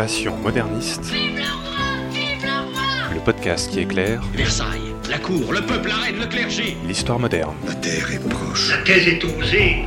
Passion moderniste. Le podcast qui éclaire Versailles, la cour, le peuple, la reine, le clergé. l'histoire moderne. La terre est proche. La thèse est osée.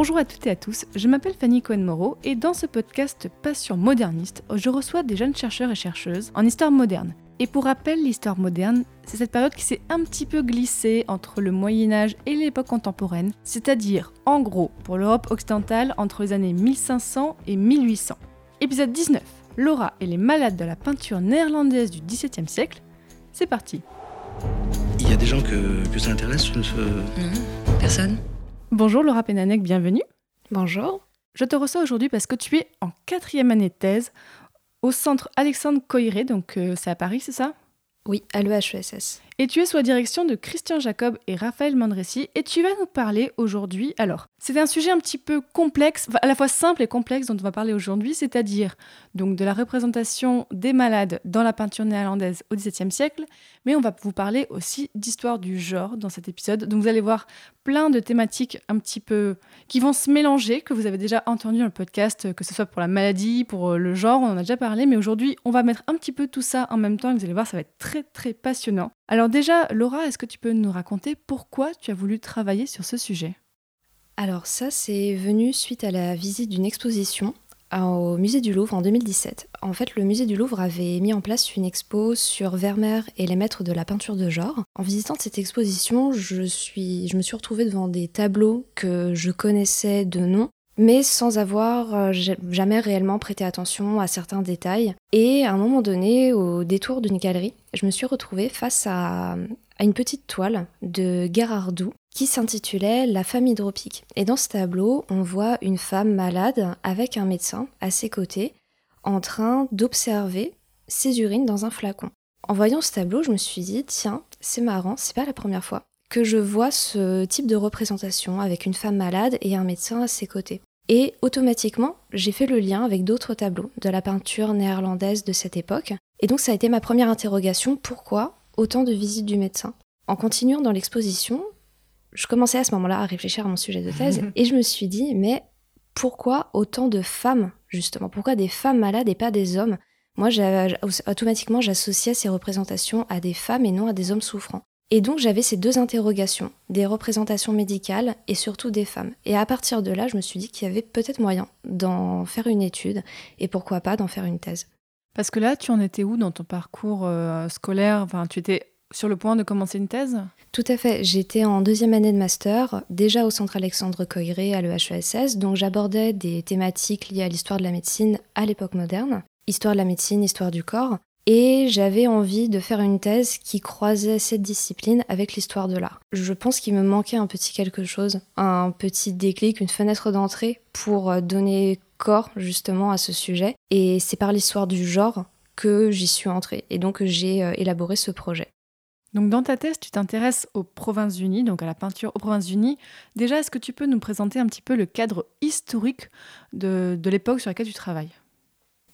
Bonjour à toutes et à tous, je m'appelle Fanny Cohen-Moreau et dans ce podcast Passion moderniste, je reçois des jeunes chercheurs et chercheuses en histoire moderne. Et pour rappel, l'histoire moderne, c'est cette période qui s'est un petit peu glissée entre le Moyen Âge et l'époque contemporaine, c'est-à-dire, en gros, pour l'Europe occidentale, entre les années 1500 et 1800. Épisode 19, Laura et les malades de la peinture néerlandaise du XVIIe siècle. C'est parti. Il y a des gens que, que ça intéresse ce- personne. Bonjour Laura Penanek, bienvenue. Bonjour. Je te reçois aujourd'hui parce que tu es en quatrième année de thèse au centre Alexandre Coiré, donc euh, c'est à Paris, c'est ça? Oui, à l'EHESS. Et tu es sous la direction de Christian Jacob et Raphaël Mandressi et tu vas nous parler aujourd'hui. Alors, c'est un sujet un petit peu complexe, à la fois simple et complexe dont on va parler aujourd'hui, c'est-à-dire donc de la représentation des malades dans la peinture néerlandaise au XVIIe siècle, mais on va vous parler aussi d'histoire du genre dans cet épisode. Donc vous allez voir plein de thématiques un petit peu qui vont se mélanger, que vous avez déjà entendu dans le podcast, que ce soit pour la maladie, pour euh, le genre, on en a déjà parlé, mais aujourd'hui on va mettre un petit peu tout ça en même temps et vous allez voir, ça va être très très passionnant. Alors déjà, Laura, est-ce que tu peux nous raconter pourquoi tu as voulu travailler sur ce sujet? Alors ça, c'est venu suite à la visite d'une exposition euh, au musée du Louvre en 2017. En fait, le musée du Louvre avait mis en place une expo sur Vermeer et les maîtres de la peinture de genre. En visitant cette exposition, je, je me suis retrouvée devant des tableaux que je connaissais de nom, mais sans avoir euh, ja- jamais réellement prêté attention à certains détails. Et à un moment donné, au détour d'une galerie, je me suis retrouvée face à, à une petite toile de Gérardou qui s'intitulait La femme hydropique. Et dans ce tableau, on voit une femme malade avec un médecin à ses côtés en train d'observer ses urines dans un flacon. En voyant ce tableau, je me suis dit, tiens, c'est marrant, c'est pas la première fois que je vois ce type de représentation avec une femme malade et un médecin à ses côtés. Et automatiquement, j'ai fait le lien avec d'autres tableaux de la peinture néerlandaise de cette époque. Et donc ça a été ma première interrogation, pourquoi autant de visites du médecin? En continuant dans l'exposition, je commençais à ce moment-là à réfléchir à mon sujet de thèse et je me suis dit, mais pourquoi autant de femmes, justement? Pourquoi des femmes malades et pas des hommes? Moi, automatiquement, j'associais ces représentations à des femmes et non à des hommes souffrants. Et donc, j'avais ces deux interrogations, des représentations médicales et surtout des femmes. Et à partir de là, je me suis dit qu'il y avait peut-être moyen d'en faire une étude et pourquoi pas d'en faire une thèse. Parce que là, tu en étais où dans ton parcours euh, scolaire? Enfin, tu étais sur le point de commencer une thèse? Tout à fait. J'étais en deuxième année de master, déjà au centre Alexandre Coiré à l'EHESS, donc j'abordais des thématiques liées à l'histoire de la médecine à l'époque moderne, histoire de la médecine, histoire du corps, et j'avais envie de faire une thèse qui croisait cette discipline avec l'histoire de l'art. Je pense qu'il me manquait un petit quelque chose, un petit déclic, une fenêtre d'entrée pour euh, donner corps justement à ce sujet, et c'est par l'histoire du genre que j'y suis entrée, et donc j'ai euh, élaboré ce projet. Donc dans ta thèse, tu t'intéresses aux Provinces-Unies, donc à la peinture aux Provinces-Unies. Déjà, est-ce que tu peux nous présenter un petit peu le cadre historique de, de l'époque sur laquelle tu travailles?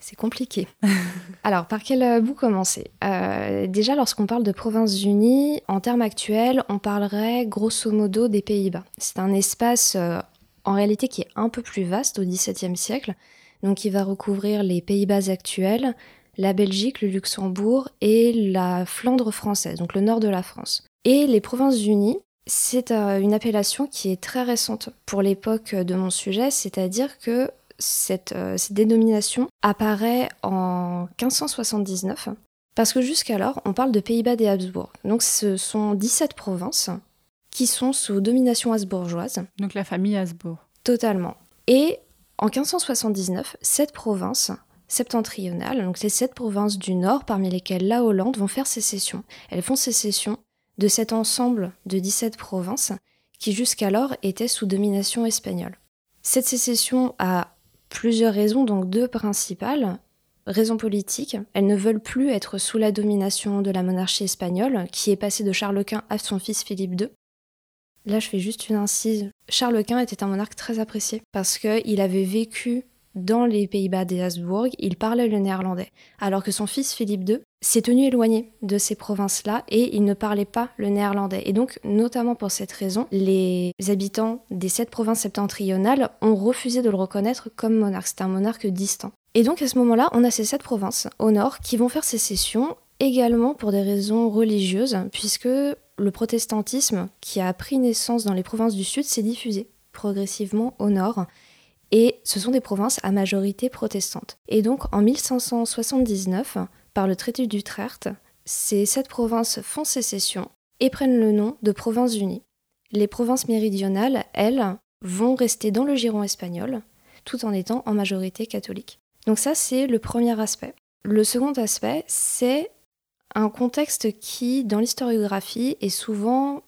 C'est compliqué. Alors, par quel euh, bout commencer? Euh, Déjà, lorsqu'on parle de Provinces-Unies, en termes actuels, on parlerait grosso modo des Pays-Bas. C'est un espace euh, en réalité qui est un peu plus vaste au XVIIe siècle, donc il va recouvrir les Pays-Bas actuels, la Belgique, le Luxembourg et la Flandre française, donc le nord de la France. Et les Provinces-Unies, c'est une appellation qui est très récente pour l'époque de mon sujet, c'est-à-dire que cette, euh, cette dénomination apparaît en 1579, parce que jusqu'alors, on parle de Pays-Bas des Habsbourg. Donc ce sont 17 provinces qui sont sous domination habsbourgeoise, Donc la famille Habsbourg. totalement. Et en 1579, cette province septentrionale, donc les sept provinces du nord, parmi lesquelles la Hollande, vont faire sécession. Elles font sécession de cet ensemble de 17 provinces qui jusqu'alors étaient sous domination espagnole. Cette sécession a plusieurs raisons, donc deux principales. Raison politique, elles ne veulent plus être sous la domination de la monarchie espagnole, qui est passée de Charles Quint à son fils Philippe II. Là, je fais juste une incise. Charles Quint était un monarque très apprécié parce qu'il avait vécu dans les Pays-Bas des Habsbourg, il parlait le néerlandais, alors que son fils Philippe II s'est tenu éloigné de ces provinces-là et il ne parlait pas le néerlandais. Et donc, notamment pour cette raison, les habitants des sept provinces septentrionales ont refusé de le reconnaître comme monarque. C'est un monarque distant. Et donc, à ce moment-là, on a ces sept provinces au nord qui vont faire sécession également pour des raisons religieuses, puisque le protestantisme qui a pris naissance dans les provinces du sud s'est diffusé progressivement au nord. Et ce sont des provinces à majorité protestante. Et donc en 1579, par le traité d'Utrecht, ces sept provinces font sécession et prennent le nom de provinces unies. Les provinces méridionales, elles, vont rester dans le giron espagnol, tout en étant en majorité catholique. Donc ça, c'est le premier aspect. Le second aspect, c'est un contexte qui, dans l'historiographie, est souvent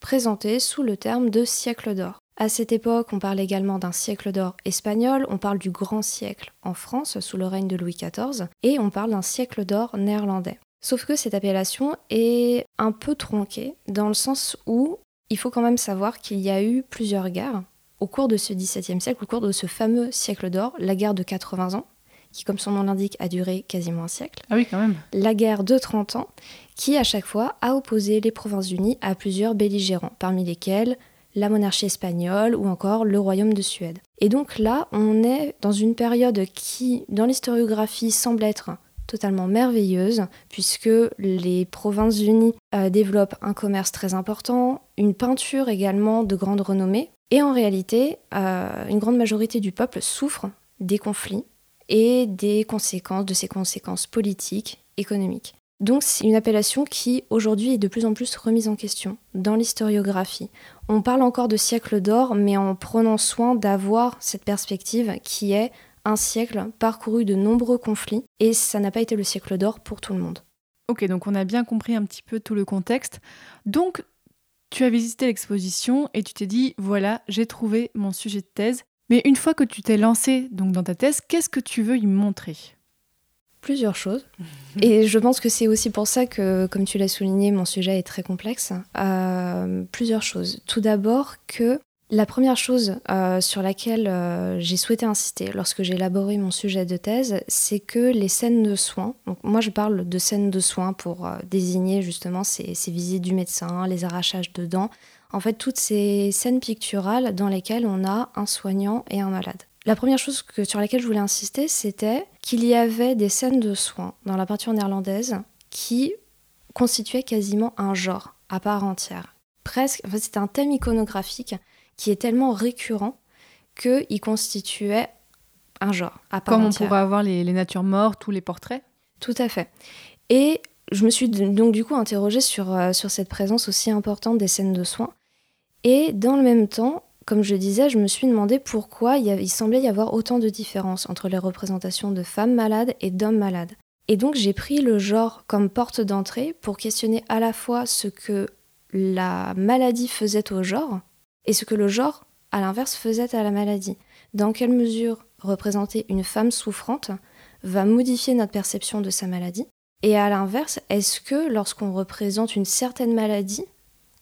présenté sous le terme de siècle d'or. À cette époque, on parle également d'un siècle d'or espagnol, on parle du grand siècle en France sous le règne de Louis XIV, et on parle d'un siècle d'or néerlandais. Sauf que cette appellation est un peu tronquée, dans le sens où il faut quand même savoir qu'il y a eu plusieurs guerres au cours de ce XVIIe siècle, au cours de ce fameux siècle d'or, la guerre de 80 ans, qui, comme son nom l'indique, a duré quasiment un siècle. Ah oui, quand même. La guerre de 30 ans, qui à chaque fois a opposé les Provinces-Unies à plusieurs belligérants, parmi lesquels la monarchie espagnole ou encore le royaume de Suède. Et donc là, on est dans une période qui, dans l'historiographie, semble être totalement merveilleuse, puisque les Provinces-Unies euh, développent un commerce très important, une peinture également de grande renommée, et en réalité, euh, une grande majorité du peuple souffre des conflits et des conséquences, de ces conséquences politiques, économiques. Donc c'est une appellation qui aujourd'hui est de plus en plus remise en question dans l'historiographie. On parle encore de siècle d'or, mais en prenant soin d'avoir cette perspective qui est un siècle parcouru de nombreux conflits, et ça n'a pas été le siècle d'or pour tout le monde. Ok, donc on a bien compris un petit peu tout le contexte. Donc, tu as visité l'exposition et tu t'es dit, voilà, j'ai trouvé mon sujet de thèse. Mais une fois que tu t'es lancé donc dans ta thèse, qu'est-ce que tu veux y montrer? Plusieurs choses. Et je pense que c'est aussi pour ça que, comme tu l'as souligné, mon sujet est très complexe. Euh, plusieurs choses. Tout d'abord que la première chose euh, sur laquelle euh, j'ai souhaité insister lorsque j'ai élaboré mon sujet de thèse, c'est que les scènes de soins, donc moi je parle de scènes de soins pour désigner justement ces, ces, visites du médecin, les arrachages de dents, en fait toutes ces scènes picturales dans lesquelles on a un soignant et un malade. La première chose que, sur laquelle je voulais insister, c'était qu'il y avait des scènes de soins dans la peinture néerlandaise qui constituaient quasiment un genre à part entière. Presque, enfin, c'était un thème iconographique qui est tellement récurrent qu'il constituait un genre à part Comme entière. on pourrait avoir les, les natures mortes ou les portraits Tout à fait. Et je me suis donc du coup interrogée sur, euh, sur cette présence aussi importante des scènes de soins. Et dans le même temps, comme je disais, je me suis demandé pourquoi il, semblait y avoir autant de différences entre les représentations de femmes malades et d'hommes malades. Et donc j'ai pris le genre comme porte d'entrée pour questionner à la fois ce que la maladie faisait au genre et ce que le genre, à l'inverse, faisait à la maladie. Dans quelle mesure représenter une femme souffrante va modifier notre perception de sa maladie Et à l'inverse, est-ce que lorsqu'on représente une certaine maladie,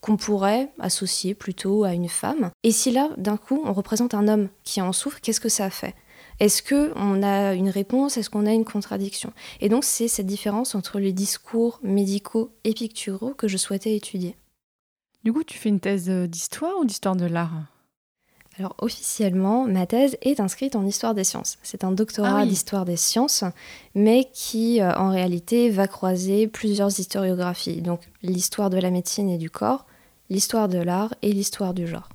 qu'on pourrait associer plutôt à une femme. Et si là, d'un coup, on représente un homme qui en souffre, qu'est-ce que ça fait? Est-ce qu'on a une réponse? Est-ce qu'on a une contradiction? Et donc, c'est cette différence entre les discours médicaux et picturaux que je souhaitais étudier. Du coup, tu fais une thèse d'histoire ou d'histoire de l'art? Alors officiellement, ma thèse est inscrite en histoire des sciences. C'est un doctorat ah oui. d'histoire des sciences, mais qui euh, en réalité va croiser plusieurs historiographies. Donc l'histoire de la médecine et du corps, l'histoire de l'art et l'histoire du genre.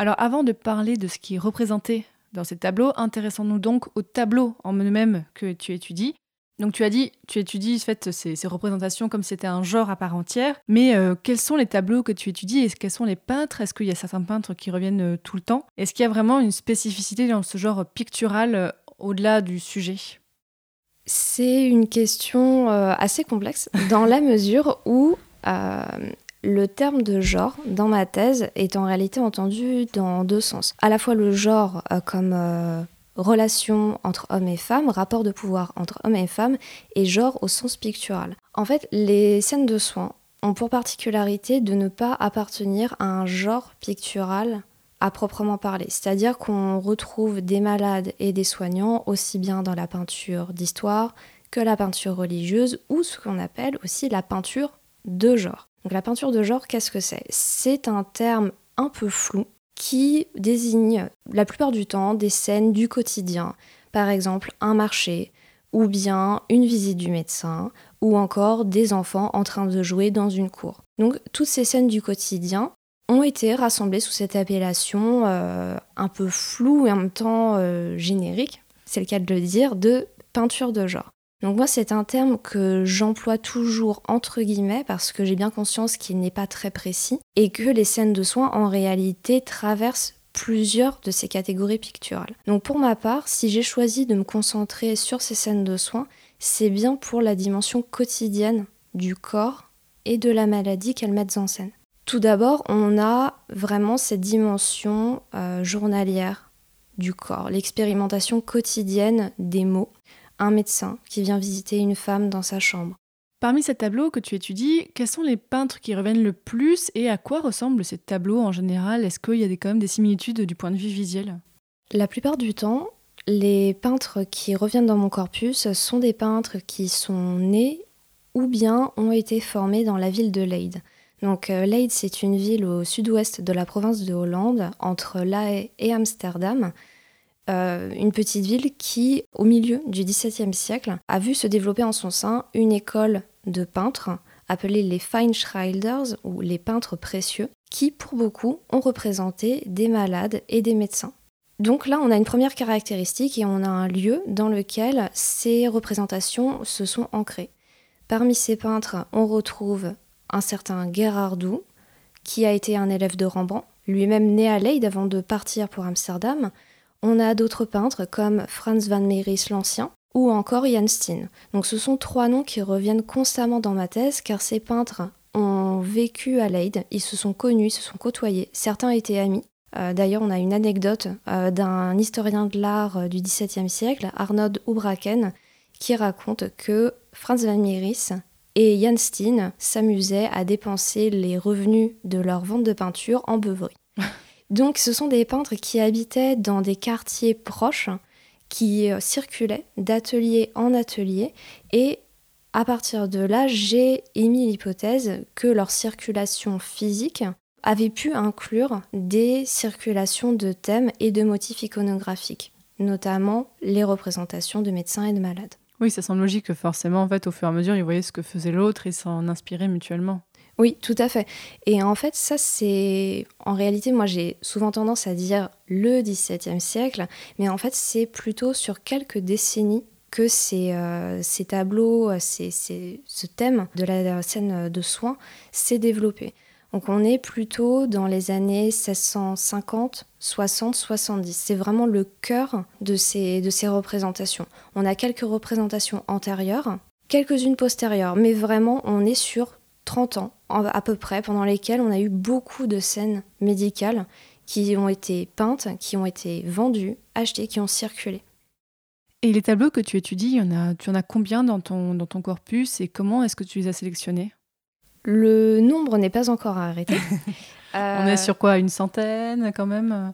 Alors avant de parler de ce qui est représenté dans ces tableaux, intéressons-nous donc aux tableaux en eux-mêmes que tu étudies. Donc tu as dit, tu étudies ces, représentations comme si c'était un genre à part entière, mais euh, quels sont les tableaux que tu étudies et quels sont les peintres? Est-ce qu'il y a certains peintres qui reviennent euh, tout le temps? Est-ce qu'il y a vraiment une spécificité dans ce genre pictural euh, au-delà du sujet? C'est une question assez complexe dans la mesure où le terme de genre, dans ma thèse, est en réalité entendu dans deux sens. À la fois le genre euh, comme euh, relation entre hommes et femmes, rapport de pouvoir entre hommes et femmes, et genre au sens pictural. En fait, les scènes de soins ont pour particularité de ne pas appartenir à un genre pictural à proprement parler. C'est-à-dire qu'on retrouve des malades et des soignants aussi bien dans la peinture d'histoire que la peinture religieuse ou ce qu'on appelle aussi la peinture de genre. Donc la peinture de genre, qu'est-ce que c'est? C'est un terme un peu flou qui désigne la plupart du temps des scènes du quotidien, par exemple un marché, ou bien une visite du médecin, ou encore des enfants en train de jouer dans une cour. Donc toutes ces scènes du quotidien ont été rassemblées sous cette appellation euh, un peu floue et en même temps euh, générique, c'est le cas de le dire, de peinture de genre. Donc moi c'est un terme que j'emploie toujours entre guillemets parce que j'ai bien conscience qu'il n'est pas très précis et que les scènes de soins en réalité traversent plusieurs de ces catégories picturales. Donc pour ma part, si j'ai choisi de me concentrer sur ces scènes de soins, c'est bien pour la dimension quotidienne du corps et de la maladie qu'elles mettent en scène. Tout d'abord, on a vraiment cette dimension euh, journalière du corps, l'expérimentation quotidienne des mots, un médecin qui vient visiter une femme dans sa chambre. Parmi ces tableaux que tu étudies, quels sont les peintres qui reviennent le plus et à quoi ressemblent ces tableaux en général? Est-ce qu'il y a quand même des similitudes du point de vue visuel? La plupart du temps, les peintres qui reviennent dans mon corpus sont des peintres qui sont nés ou bien ont été formés dans la ville de Leyde. Donc euh, Leyde, c'est une ville au sud-ouest de la province de Hollande, entre La Haye et Amsterdam, euh, une petite ville qui, au milieu du XVIIe siècle, a vu se développer en son sein une école de peintres appelée les Feinschreiders ou les peintres précieux, qui pour beaucoup ont représenté des malades et des médecins. Donc là, on a une première caractéristique et on a un lieu dans lequel ces représentations se sont ancrées. Parmi ces peintres, on retrouve un certain Gerardou, qui a été un élève de Rembrandt, lui-même né à Leyde avant de partir pour Amsterdam, on a d'autres peintres comme Franz van Meeris l'Ancien ou encore Jan Steen. Donc ce sont trois noms qui reviennent constamment dans ma thèse car ces peintres ont vécu à Leyde, ils se sont connus, ils se sont côtoyés, certains étaient amis. Euh, d'ailleurs, on a une anecdote euh, d'un historien de l'art euh, du XVIIe siècle, Arnold Houbraken, qui raconte que Franz van Meeris et Jan Steen s'amusaient à dépenser les revenus de leur vente de peinture en beuverie. Donc ce sont des peintres qui habitaient dans des quartiers proches, qui euh, circulaient d'atelier en atelier et à partir de là, j'ai émis l'hypothèse que leur circulation physique avait pu inclure des circulations de thèmes et de motifs iconographiques, notamment les représentations de médecins et de malades. Oui, ça semble logique que forcément, en au fur et à mesure, ils voyaient ce que faisait l'autre et s'en inspiraient mutuellement. Oui, tout à fait. Et en fait, ça, c'est. En réalité, moi, j'ai souvent tendance à dire le XVIIe siècle, mais en fait, c'est plutôt sur quelques décennies que ces, euh, ces tableaux, ces, ce thème de la scène de soins s'est développé. Donc, on est plutôt dans les années 1650, 60, 70. C'est vraiment le cœur de ces, de ces représentations. On a quelques représentations antérieures, quelques-unes postérieures, mais vraiment, on est sur 30 ans à peu près, pendant lesquels on a eu beaucoup de scènes médicales qui ont été peintes, qui ont été vendues, achetées, qui ont circulé. Et les tableaux que tu étudies, y en a, tu en as combien dans ton, dans ton corpus et comment est-ce que tu les as sélectionnés? Le nombre n'est pas encore arrêté. On est sur quoi Une centaine quand même?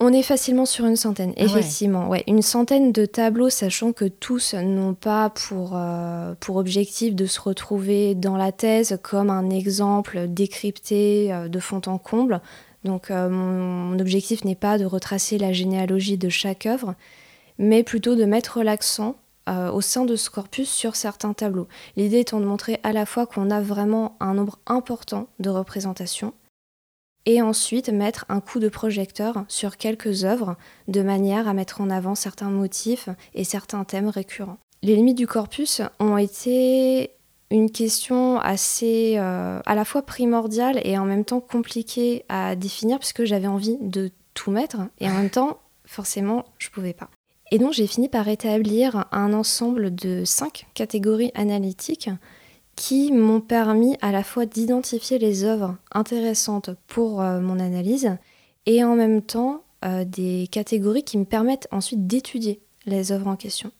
On est facilement sur une centaine, ah effectivement. Ouais. une centaine de tableaux, sachant que tous n'ont pas pour, euh, pour objectif de se retrouver dans la thèse comme un exemple décrypté euh, de fond en comble. Donc euh, mon, objectif n'est pas de retracer la généalogie de chaque œuvre, mais plutôt de mettre l'accent au sein de ce corpus sur certains tableaux. L'idée étant de montrer à la fois qu'on a vraiment un nombre important de représentations, et ensuite mettre un coup de projecteur sur quelques œuvres de manière à mettre en avant certains motifs et certains thèmes récurrents. Les limites du corpus ont été une question assez euh, à la fois primordiale et en même temps compliquée à définir puisque j'avais envie de tout mettre et en même temps forcément je pouvais pas. Et donc j'ai fini par établir un ensemble de cinq catégories analytiques qui m'ont permis à la fois d'identifier les œuvres intéressantes pour euh, mon analyse et en même temps euh, des catégories qui me permettent ensuite d'étudier les œuvres en question.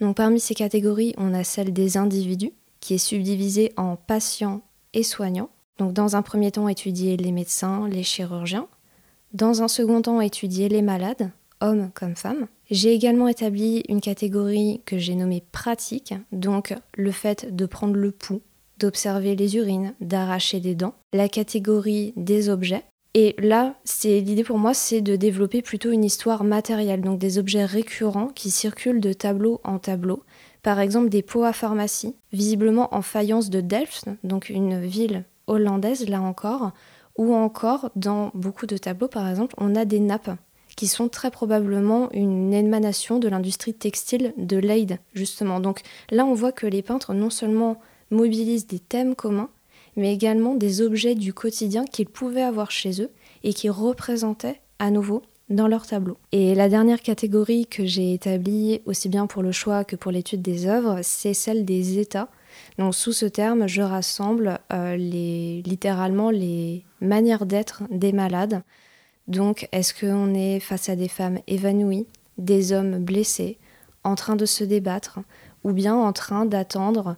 Donc parmi ces catégories, on a celle des individus, qui est subdivisée en patients et soignants. Donc dans un premier temps, étudier les médecins, les chirurgiens. Dans un second temps, étudier les malades, hommes comme femmes. J'ai également établi une catégorie que j'ai nommée pratique, donc le fait de prendre le pouls, d'observer les urines, d'arracher des dents. La catégorie des objets. Et là, c'est l'idée pour moi, c'est de développer plutôt une histoire matérielle, donc des objets récurrents qui circulent de tableau en tableau. Par exemple, des pots à pharmacie, visiblement en faïence de Delft, donc une ville hollandaise là encore, ou encore dans beaucoup de tableaux, par exemple, on a des nappes qui sont très probablement une émanation de l'industrie textile de Leyde, justement. Donc là, on voit que les peintres non seulement mobilisent des thèmes communs, mais également des objets du quotidien qu'ils pouvaient avoir chez eux et qui représentaient à nouveau dans leurs tableaux. Et la dernière catégorie que j'ai établie, aussi bien pour le choix que pour l'étude des œuvres, c'est celle des états. Donc sous ce terme, je rassemble euh, littéralement les manières d'être des malades, donc, est-ce qu'on est face à des femmes évanouies, des hommes blessés, en train de se débattre, ou bien en train d'attendre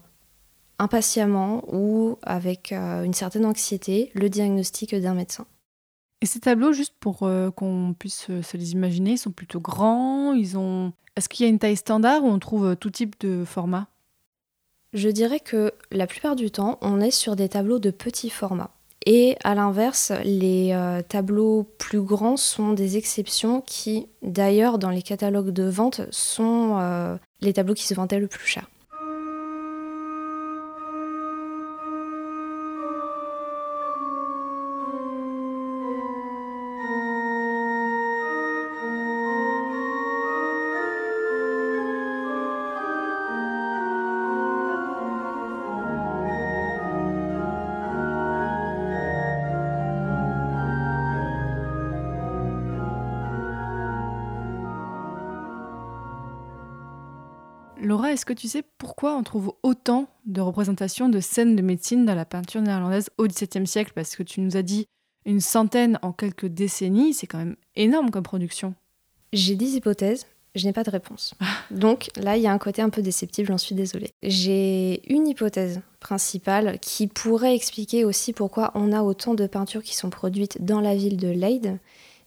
impatiemment ou avec euh, une certaine anxiété le diagnostic d'un médecin? Et ces tableaux, juste pour euh, qu'on puisse se les imaginer, ils sont plutôt grands, ils ont... Est-ce qu'il y a une taille standard ou on trouve euh, tout type de format? Je dirais que la plupart du temps, on est sur des tableaux de petit format. Et à l'inverse, les euh, tableaux plus grands sont des exceptions qui, d'ailleurs, dans les catalogues de vente, sont euh, les tableaux qui se vendaient le plus cher. Que tu sais pourquoi on trouve autant de représentations de scènes de médecine dans la peinture néerlandaise au XVIIe siècle? Parce que tu nous as dit une centaine en quelques décennies, c'est quand même énorme comme production. J'ai des hypothèses, je n'ai pas de réponse. Donc là, il y a un côté un peu déceptif, j'en suis désolée. J'ai une hypothèse principale qui pourrait expliquer aussi pourquoi on a autant de peintures qui sont produites dans la ville de Leyde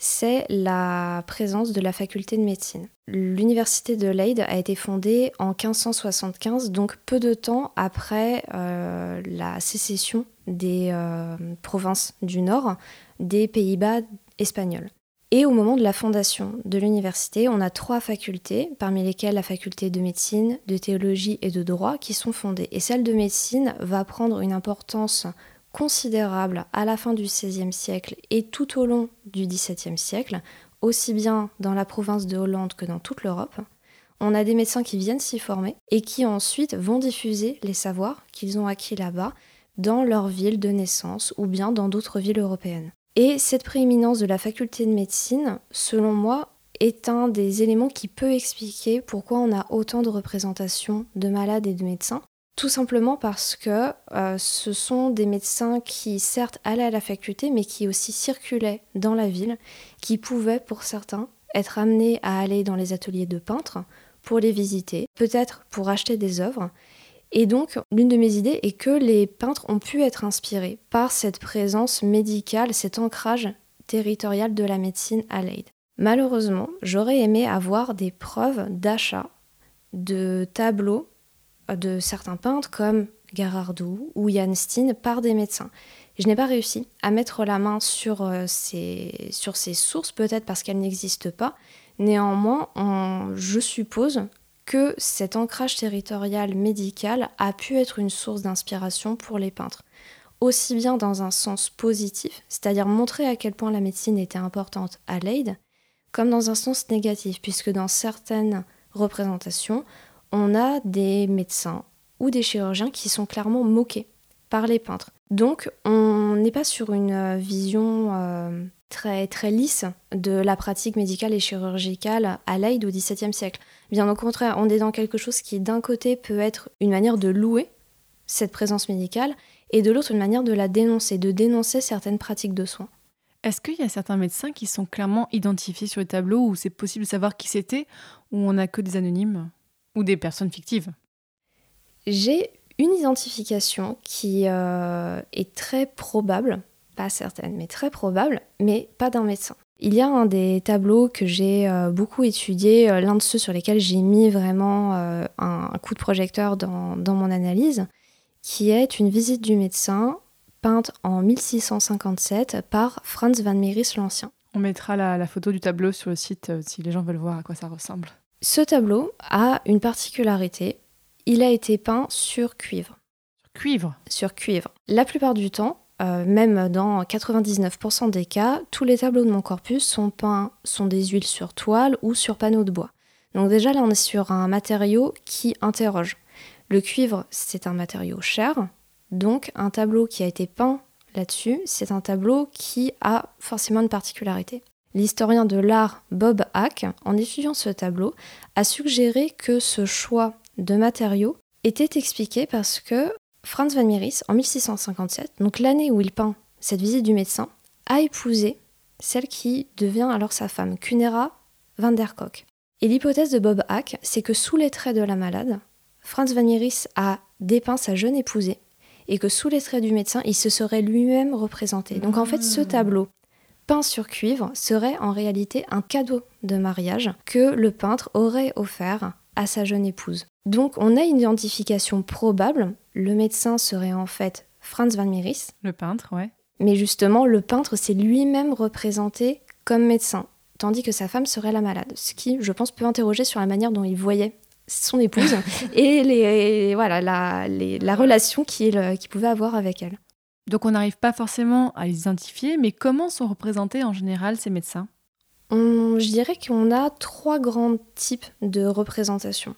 c'est la présence de la faculté de médecine. L'université de Leyde a été fondée en 1575, donc peu de temps après euh, la sécession des euh, provinces du Nord des Pays-Bas espagnols. Et au moment de la fondation de l'université, on a trois facultés, parmi lesquelles la faculté de médecine, de théologie et de droit, qui sont fondées. Et celle de médecine va prendre une importance considérable à la fin du XVIe siècle et tout au long du XVIIe siècle, aussi bien dans la province de Hollande que dans toute l'Europe. On a des médecins qui viennent s'y former et qui ensuite vont diffuser les savoirs qu'ils ont acquis là-bas dans leur ville de naissance ou bien dans d'autres villes européennes. Et cette prééminence de la faculté de médecine, selon moi, est un des éléments qui peut expliquer pourquoi on a autant de représentations de malades et de médecins, tout simplement parce que euh, ce sont des médecins qui certes allaient à la faculté, mais qui aussi circulaient dans la ville, qui pouvaient pour certains être amenés à aller dans les ateliers de peintres pour les visiter, peut-être pour acheter des œuvres. Et donc, l'une de mes idées est que les peintres ont pu être inspirés par cette présence médicale, cet ancrage territorial de la médecine à Leyde. Malheureusement, j'aurais aimé avoir des preuves d'achat de tableaux de certains peintres comme Garardou ou Jan Steen par des médecins. Je n'ai pas réussi à mettre la main sur, euh, ces, sur ces sources, peut-être parce qu'elles n'existent pas. Néanmoins, je suppose que cet ancrage territorial médical a pu être une source d'inspiration pour les peintres, aussi bien dans un sens positif, c'est-à-dire montrer à quel point la médecine était importante à Leyde, comme dans un sens négatif, puisque dans certaines représentations, on a des médecins ou des chirurgiens qui sont clairement moqués par les peintres. Donc on n'est pas sur une euh, vision euh, très, très lisse de la pratique médicale et chirurgicale à l'aide au XVIIe siècle. Bien au contraire, on est dans quelque chose qui d'un côté peut être une manière de louer cette présence médicale, et de l'autre une manière de la dénoncer, de dénoncer certaines pratiques de soins. Est-ce qu'il y a certains médecins qui sont clairement identifiés sur les tableaux où c'est possible de savoir qui c'était, ou on n'a que des anonymes? Ou des personnes fictives J'ai une identification qui euh, est très probable, pas certaine, mais très probable, mais pas d'un médecin. Il y a un des tableaux que j'ai euh, beaucoup étudié, euh, l'un de ceux sur lesquels j'ai mis vraiment un, coup de projecteur dans, dans mon analyse, qui est une visite du médecin peinte en 1657 par Franz van Mieris l'Ancien. On mettra la, photo du tableau sur le site si les gens veulent voir à quoi ça ressemble. Ce tableau a une particularité, il a été peint sur cuivre. Sur cuivre Sur cuivre. La plupart du temps, euh, même dans 99% des cas, tous les tableaux de mon corpus sont peints, sont des huiles sur toile ou sur panneau de bois. Donc déjà là, on est sur un matériau qui interroge. Le cuivre, c'est un matériau cher, donc un tableau qui a été peint là-dessus, c'est un tableau qui a forcément une particularité. L'historien de l'art Bob Hack, en étudiant ce tableau, a suggéré que ce choix de matériaux était expliqué parce que Franz van Mieris, en 1657, donc l'année où il peint cette visite du médecin, a épousé celle qui devient alors sa femme, Cunera van der Kock. Et l'hypothèse de Bob Hack, c'est que sous les traits de la malade, Franz van Mieris a dépeint sa jeune épousée et que sous les traits du médecin, il se serait lui-même représenté. Donc en fait, ce ah. tableau peint sur cuivre serait en réalité un cadeau de mariage que le peintre aurait offert à sa jeune épouse. Donc on a une identification probable, le médecin serait en fait Franz van Mieris. Le peintre, ouais. Mais justement, le peintre s'est lui-même représenté comme médecin, tandis que sa femme serait la malade, ce qui, je pense, peut interroger sur la manière dont il voyait son épouse et les, voilà, la, la relation qu'il pouvait avoir avec elle. Donc on n'arrive pas forcément à les identifier, mais comment sont représentés en général ces médecins? Je dirais qu'on a trois grands types de représentations.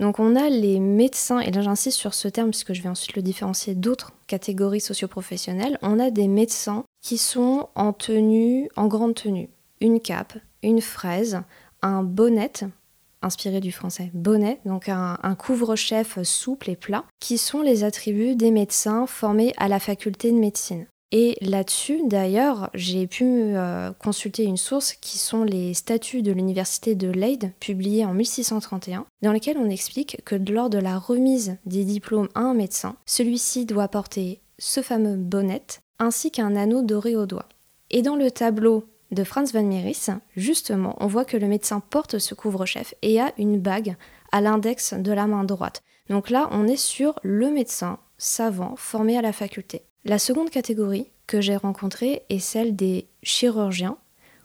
Donc on a les médecins, et là j'insiste sur ce terme puisque je vais ensuite le différencier d'autres catégories socioprofessionnelles, on a des médecins qui sont en tenue, en grande tenue, une cape, une fraise, un bonnet, inspiré du français, bonnet, donc un, couvre-chef souple et plat, qui sont les attributs des médecins formés à la faculté de médecine. Et là-dessus, d'ailleurs, j'ai pu euh, consulter une source qui sont les statuts de l'université de Leyde, publiés en 1631, dans lesquels on explique que lors de la remise des diplômes à un médecin, celui-ci doit porter ce fameux bonnet ainsi qu'un anneau doré au doigt. Et dans le tableau de Franz van Mieris, justement, on voit que le médecin porte ce couvre-chef et a une bague à l'index de la main droite. Donc là, on est sur le médecin savant formé à la faculté. La seconde catégorie que j'ai rencontrée est celle des chirurgiens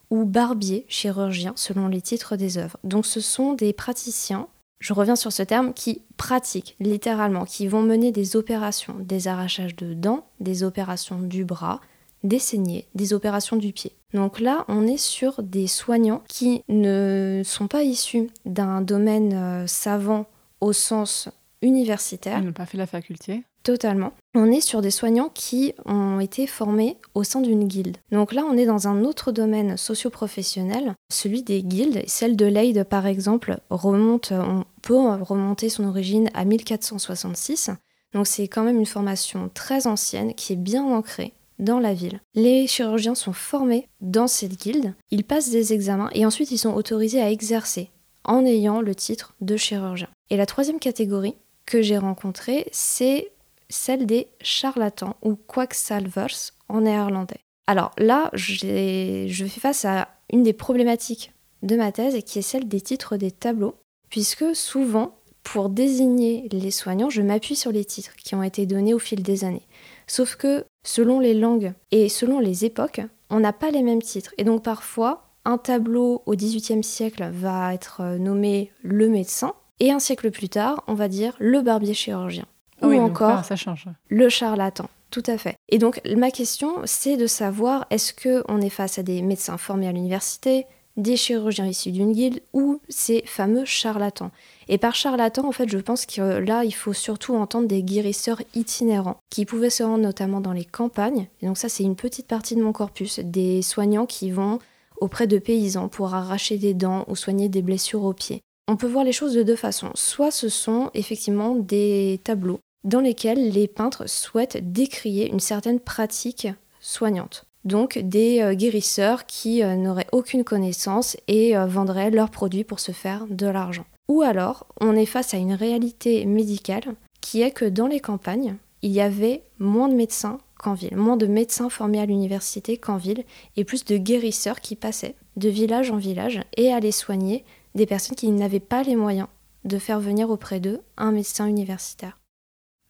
ou barbiers chirurgiens selon les titres des œuvres. Donc ce sont des praticiens, je reviens sur ce terme, qui pratiquent littéralement, qui vont mener des opérations, des arrachages de dents, des opérations du bras, des saignées, des opérations du pied. Donc là, on est sur des soignants qui ne sont pas issus d'un domaine euh, savant au sens universitaire. Ils n'ont pas fait la faculté. Totalement. On est sur des soignants qui ont été formés au sein d'une guilde. Donc là, on est dans un autre domaine socio-professionnel, celui des guildes. Celle de Leyde, par exemple, remonte, on peut remonter son origine à 1466. Donc c'est quand même une formation très ancienne qui est bien ancrée dans la ville. Les chirurgiens sont formés dans cette guilde, ils passent des examens et ensuite ils sont autorisés à exercer en ayant le titre de chirurgien. Et la troisième catégorie que j'ai rencontrée, c'est celle des charlatans ou quacksalvers en néerlandais. Alors là, je fais face à une des problématiques de ma thèse qui est celle des titres des tableaux, puisque souvent, pour désigner les soignants, je m'appuie sur les titres qui ont été donnés au fil des années. Sauf que selon les langues et selon les époques, on n'a pas les mêmes titres. Et donc parfois, un tableau au XVIIIe siècle va être euh, nommé le médecin, et un siècle plus tard, on va dire le barbier chirurgien. Ah ou encore ça change. le charlatan. Tout à fait. Et donc ma question, c'est de savoir est-ce qu'on est face à des médecins formés à l'université, des chirurgiens issus d'une guilde ou ces fameux charlatans? Et par charlatan, en fait, je pense que là, il faut surtout entendre des guérisseurs itinérants qui pouvaient se rendre notamment dans les campagnes. Et donc ça, c'est une petite partie de mon corpus, des soignants qui vont auprès de paysans pour arracher des dents ou soigner des blessures aux pieds. On peut voir les choses de deux façons. Soit ce sont effectivement des tableaux dans lesquels les peintres souhaitent décrier une certaine pratique soignante. Donc des euh, guérisseurs qui euh, n'auraient aucune connaissance et euh, vendraient leurs produits pour se faire de l'argent. Ou alors, on est face à une réalité médicale qui est que dans les campagnes, il y avait moins de médecins qu'en ville, moins de médecins formés à l'université qu'en ville, et plus de guérisseurs qui passaient de village en village et allaient soigner des personnes qui n'avaient pas les moyens de faire venir auprès d'eux un médecin universitaire.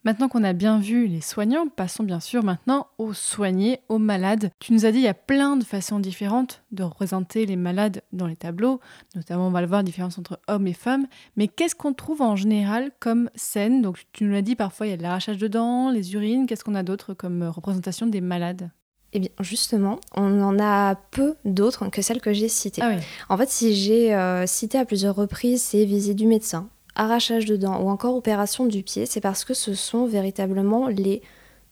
Maintenant qu'on a bien vu les soignants, passons bien sûr maintenant aux soignés, aux malades. Tu nous as dit il y a plein de façons différentes de représenter les malades dans les tableaux, notamment on va le voir, différence entre hommes et femmes, mais qu'est-ce qu'on trouve en général comme scène? Donc tu nous l'as dit, parfois il y a de l'arrachage de dents, les urines, qu'est-ce qu'on a d'autre comme représentation des malades? Eh bien, justement, on en a peu d'autres que celles que j'ai citées. Ah en fait, si j'ai euh, cité à plusieurs reprises ces visites du médecin, arrachage de dents ou encore opération du pied, c'est parce que ce sont véritablement les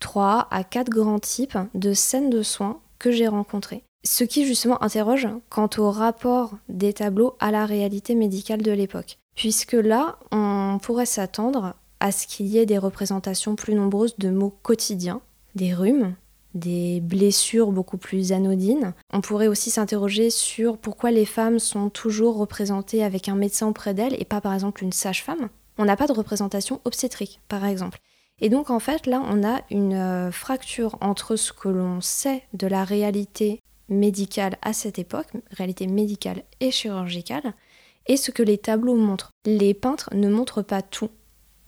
3 à 4 grands types de scènes de soins que j'ai rencontrés. Ce qui justement interroge quant au rapport des tableaux à la réalité médicale de l'époque. Puisque là, on pourrait s'attendre à ce qu'il y ait des représentations plus nombreuses de mots quotidiens, des rhumes, des blessures beaucoup plus anodines. On pourrait aussi s'interroger sur pourquoi les femmes sont toujours représentées avec un médecin auprès d'elles et pas par exemple une sage-femme. On n'a pas de représentation obstétrique, par exemple. Et donc en fait là, on a une euh, fracture entre ce que l'on sait de la réalité médicale à cette époque, réalité médicale et chirurgicale, et ce que les tableaux montrent. Les peintres ne montrent pas tout.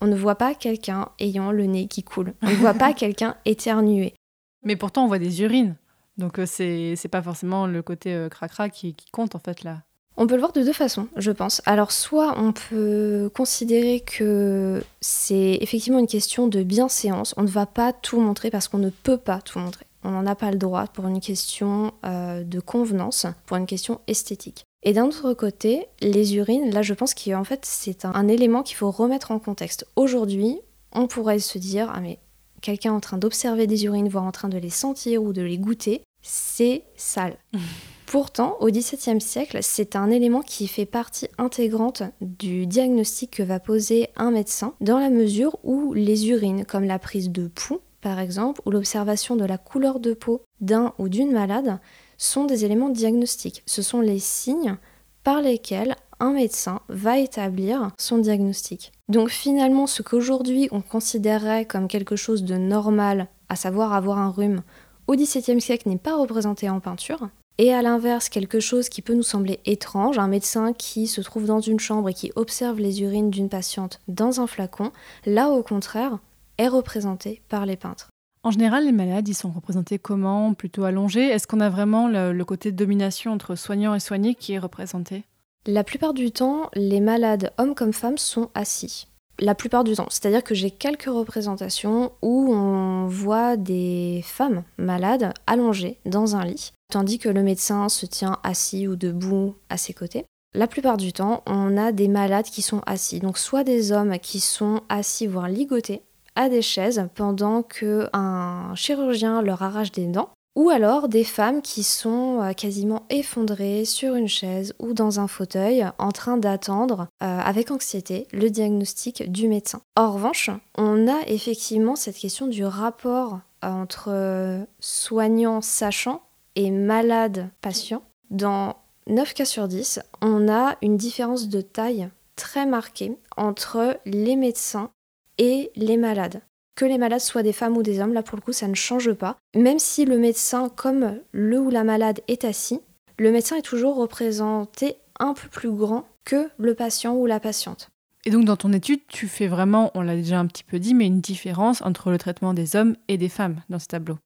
On ne voit pas quelqu'un ayant le nez qui coule. On ne voit pas quelqu'un éternuer. Mais pourtant, on voit des urines. Donc, euh, c'est pas forcément le côté euh, cracra qui, qui compte, en fait, là. On peut le voir de deux façons, je pense. Alors, soit on peut considérer que c'est effectivement une question de bienséance. On ne va pas tout montrer parce qu'on ne peut pas tout montrer. On n'en a pas le droit pour une question euh, de convenance, pour une question esthétique. Et d'un autre côté, les urines, là je pense qu'en fait c'est un, un élément qu'il faut remettre en contexte. Aujourd'hui, on pourrait se dire, ah mais quelqu'un en train d'observer des urines, voire en train de les sentir ou de les goûter, c'est sale. Pourtant, au XVIIe siècle, c'est un élément qui fait partie intégrante du diagnostic que va poser un médecin, dans la mesure où les urines, comme la prise de pouls, par exemple, ou l'observation de la couleur de peau d'un ou d'une malade, sont des éléments diagnostiques. Ce sont les signes par lesquels un médecin va établir son diagnostic. Donc finalement, ce qu'aujourd'hui on considérerait comme quelque chose de normal, à savoir avoir un rhume, au XVIIe siècle n'est pas représenté en peinture. Et à l'inverse, quelque chose qui peut nous sembler étrange, un médecin qui se trouve dans une chambre et qui observe les urines d'une patiente dans un flacon, là au contraire, est représenté par les peintres. En général, les malades, ils sont représentés comment? Plutôt allongés? Est-ce qu'on a vraiment le, côté de domination entre soignant et soigné qui est représenté? La plupart du temps, les malades, hommes comme femmes, sont assis. La plupart du temps. C'est-à-dire que j'ai quelques représentations où on voit des femmes malades allongées dans un lit, tandis que le médecin se tient assis ou debout à ses côtés. La plupart du temps, on a des malades qui sont assis. Donc soit des hommes qui sont assis, voire ligotés, à des chaises pendant qu'un chirurgien leur arrache des dents, ou alors des femmes qui sont euh, quasiment effondrées sur une chaise ou dans un fauteuil en train d'attendre euh, avec anxiété le diagnostic du médecin. En revanche, on a effectivement cette question du rapport entre soignant sachant et malade patient. Dans 9 cas sur 10, on a une différence de taille très marquée entre les médecins et les malades que les malades soient des femmes ou des hommes, là pour le coup ça ne change pas. Même si le médecin, comme le ou la malade est assis, le médecin est toujours représenté un peu plus grand que le patient ou la patiente. Et donc dans ton étude, tu fais vraiment, on l'a déjà un petit peu dit, mais une différence entre le traitement des hommes et des femmes dans ce tableau.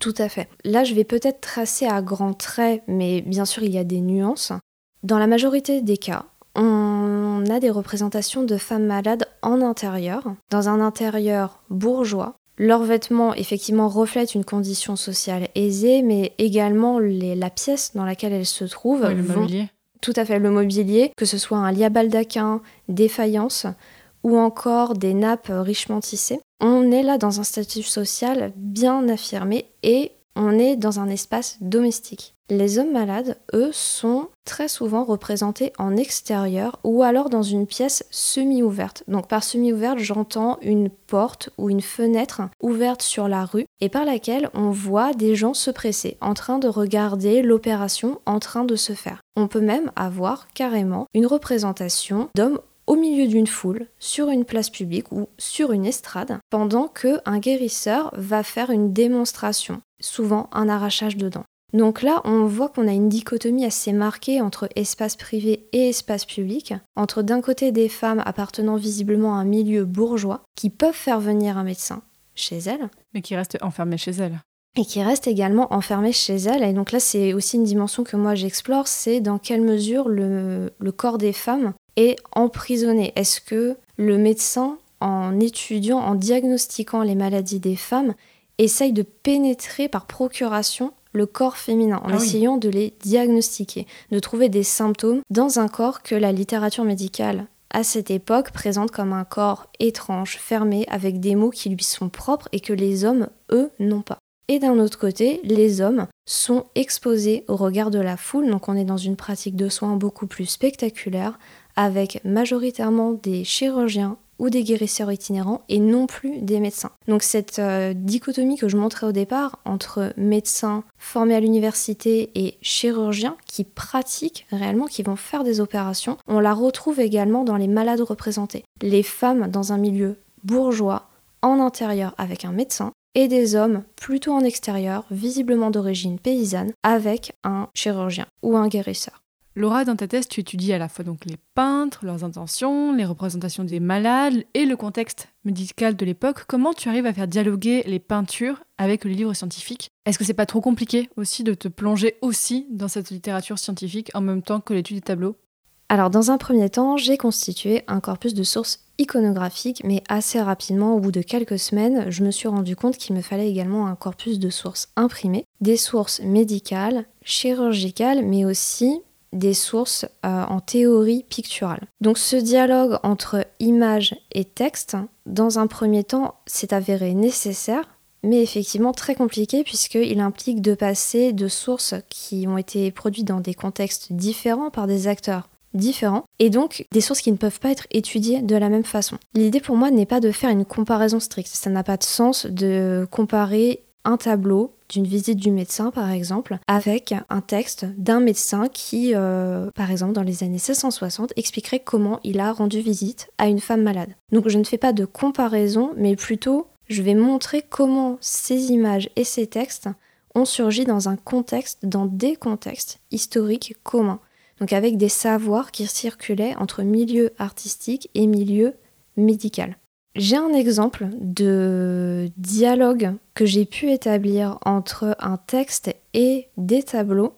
Tout à fait. Là, je vais peut-être tracer à grands traits, mais bien sûr, il y a des nuances. Dans la majorité des cas, on a des représentations de femmes malades en intérieur, dans un intérieur bourgeois. Leurs vêtements, effectivement, reflètent une condition sociale aisée, mais également la pièce dans laquelle elles se trouvent. le mobilier. Tout à fait, le mobilier, que ce soit un lit à baldaquin, des faïences ou encore des nappes richement tissées. On est là dans un statut social bien affirmé et on est dans un espace domestique. Les hommes malades, eux, sont très souvent représentés en extérieur ou alors dans une pièce semi-ouverte. Donc par semi-ouverte, j'entends une porte ou une fenêtre ouverte sur la rue et par laquelle on voit des gens se presser, en train de regarder l'opération en train de se faire. On peut même avoir carrément une représentation d'hommes au milieu d'une foule, sur une place publique ou sur une estrade, pendant que un guérisseur va faire une démonstration, souvent un arrachage de dents. Donc là, on voit qu'on a une dichotomie assez marquée entre espace privé et espace public, entre d'un côté des femmes appartenant visiblement à un milieu bourgeois qui peuvent faire venir un médecin chez elles. Mais qui restent enfermées chez elles. Et qui restent également enfermées chez elles. Et donc là, c'est aussi une dimension que moi j'explore, c'est dans quelle mesure le, le corps des femmes est emprisonné. Est-ce que le médecin, en étudiant, en diagnostiquant les maladies des femmes, essaye de pénétrer par procuration le corps féminin en ah essayant de les diagnostiquer, de trouver des symptômes dans un corps que la littérature médicale à cette époque présente comme un corps étrange, fermé, avec des mots qui lui sont propres et que les hommes, eux, n'ont pas. Et d'un autre côté, les hommes sont exposés au regard de la foule, donc on est dans une pratique de soins beaucoup plus spectaculaire, avec majoritairement des chirurgiens ou des guérisseurs itinérants et non plus des médecins. Donc cette euh, dichotomie que je montrais au départ entre médecins formés à l'université et chirurgiens qui pratiquent réellement, qui vont faire des opérations, on la retrouve également dans les malades représentés. Les femmes dans un milieu bourgeois, en intérieur avec un médecin, et des hommes plutôt en extérieur, visiblement d'origine paysanne, avec un chirurgien ou un guérisseur. Laura, dans ta thèse, tu étudies à la fois donc les peintres, leurs intentions, les représentations des malades et le contexte médical de l'époque. Comment tu arrives à faire dialoguer les peintures avec le livre scientifique Est-ce que c'est pas trop compliqué aussi de te plonger aussi dans cette littérature scientifique en même temps que l'étude des tableaux? Alors dans un premier temps, j'ai constitué un corpus de sources iconographiques, mais assez rapidement, au bout de quelques semaines, je me suis rendu compte qu'il me fallait également un corpus de sources imprimées, des sources médicales, chirurgicales, mais aussi des sources euh, en théorie picturale. Donc ce dialogue entre image et texte, dans un premier temps, s'est avéré nécessaire, mais effectivement très compliqué puisqu'il implique de passer de sources qui ont été produites dans des contextes différents par des acteurs différents et donc des sources qui ne peuvent pas être étudiées de la même façon. L'idée pour moi n'est pas de faire une comparaison stricte, ça n'a pas de sens de comparer un tableau d'une visite du médecin, par exemple, avec un texte d'un médecin qui, euh, par exemple, dans les années 1660, expliquerait comment il a rendu visite à une femme malade. Donc je ne fais pas de comparaison, mais plutôt je vais montrer comment ces images et ces textes ont surgi dans un contexte, dans des contextes historiques communs. Donc avec des savoirs qui circulaient entre milieu artistique et milieu médical. J'ai un exemple de dialogue que j'ai pu établir entre un texte et des tableaux.